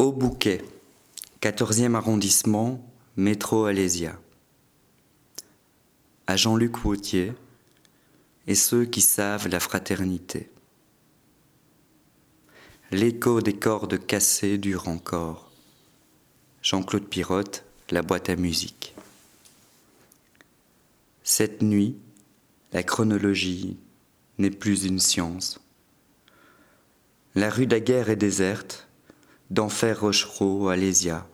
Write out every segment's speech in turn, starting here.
Au Bouquet, 14e arrondissement, métro Alésia. À Jean-Luc Wautier et ceux qui savent la fraternité. L'écho des cordes cassées dure encore. Jean-Claude Pirotte, la boîte à musique. Cette nuit, la chronologie n'est plus une science. La rue Daguerre est déserte, d'enfer Rochereau, Alésia,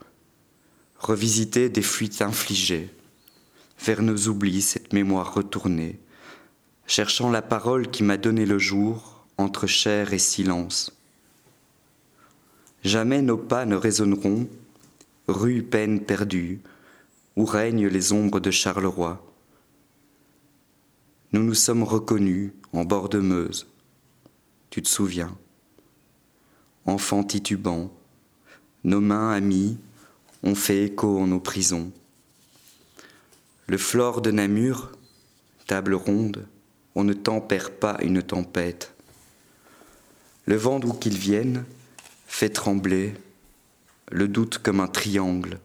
revisiter des fuites infligées, vers nos oublis cette mémoire retournée, cherchant la parole qui m'a donné le jour entre chair et silence. Jamais nos pas ne résonneront, rue peine perdue, où règnent les ombres de Charleroi. Nous nous sommes reconnus en bord de Meuse, tu te souviens, enfant titubant, nos mains amies ont fait écho en nos prisons. Le flore de Namur, table ronde, on ne tempère pas une tempête. Le vent d'où qu'il vienne fait trembler le doute comme un triangle.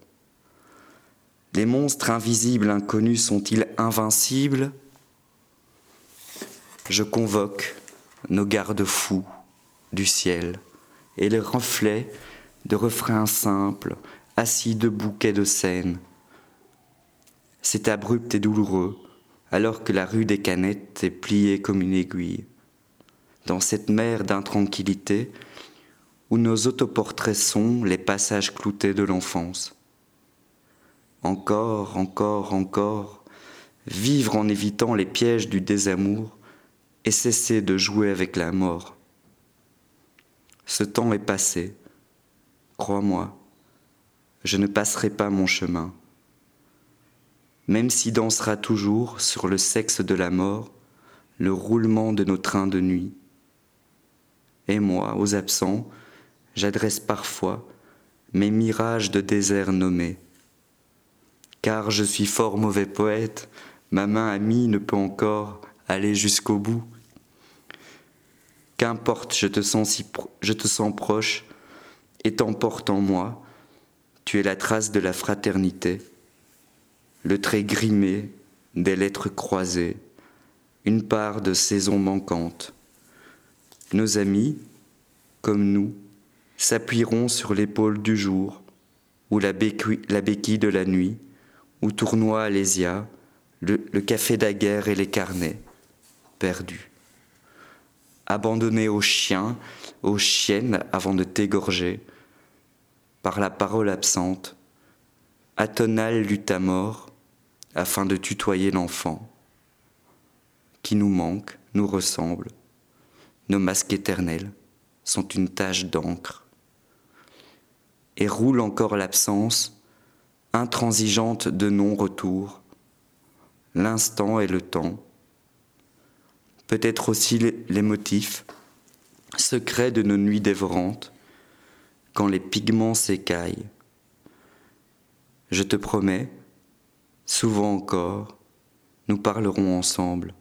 Les monstres invisibles inconnus sont-ils invincibles? Je convoque nos garde-fous du ciel et les reflets de refrains simples, assis de bouquets de scènes. C'est abrupt et douloureux, alors que la rue des Canettes est pliée comme une aiguille. Dans cette mer d'intranquillité, où nos autoportraits sont les passages cloutés de l'enfance. Encore, encore, encore, vivre en évitant les pièges du désamour et cesser de jouer avec la mort. Ce temps est passé, Crois-moi, je ne passerai pas mon chemin. Même si dansera toujours sur le sexe de la mort le roulement de nos trains de nuit. Et moi, aux absents, j'adresse parfois mes mirages de désert nommés. Car je suis fort mauvais poète, ma main amie ne peut encore aller jusqu'au bout. Qu'importe, je te sens je te sens proche, et t'emporte en moi, tu es la trace de la fraternité, le trait grimé des lettres croisées, une part de saison manquante. Nos amis, comme nous, s'appuieront sur l'épaule du jour, ou la béquille, de la nuit, où tournoie Alésia, le, le café daguerre et les carnets, perdus. Abandonnés aux chiens, aux chiennes avant de t'égorger, par la parole absente, Atonal lutte à mort afin de tutoyer l'enfant qui nous manque, nous ressemble. Nos masques éternels sont une tache d'encre. Et roule encore l'absence intransigeante de non-retour, l'instant et le temps, peut-être aussi les motifs secrets de nos nuits dévorantes, quand les pigments s'écaillent. Je te promets, souvent encore, nous parlerons ensemble.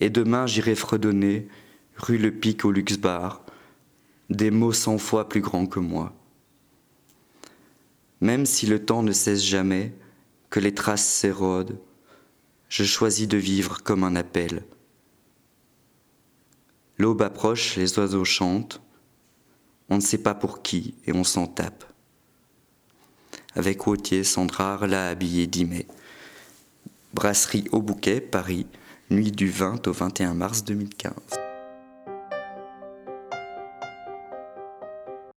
Et demain j'irai fredonner, rue Le Pic au Luxe Bar, des mots cent fois plus grands que moi. Même si le temps ne cesse jamais, que les traces s'érodent, je choisis de vivre comme un appel. L'aube approche, les oiseaux chantent, on ne sait pas pour qui et on s'en tape. Avec Wautier, Sandrard l'a habillé 10 mai. Brasserie au bouquet, Paris, nuit du 20 au 21 mars 2015.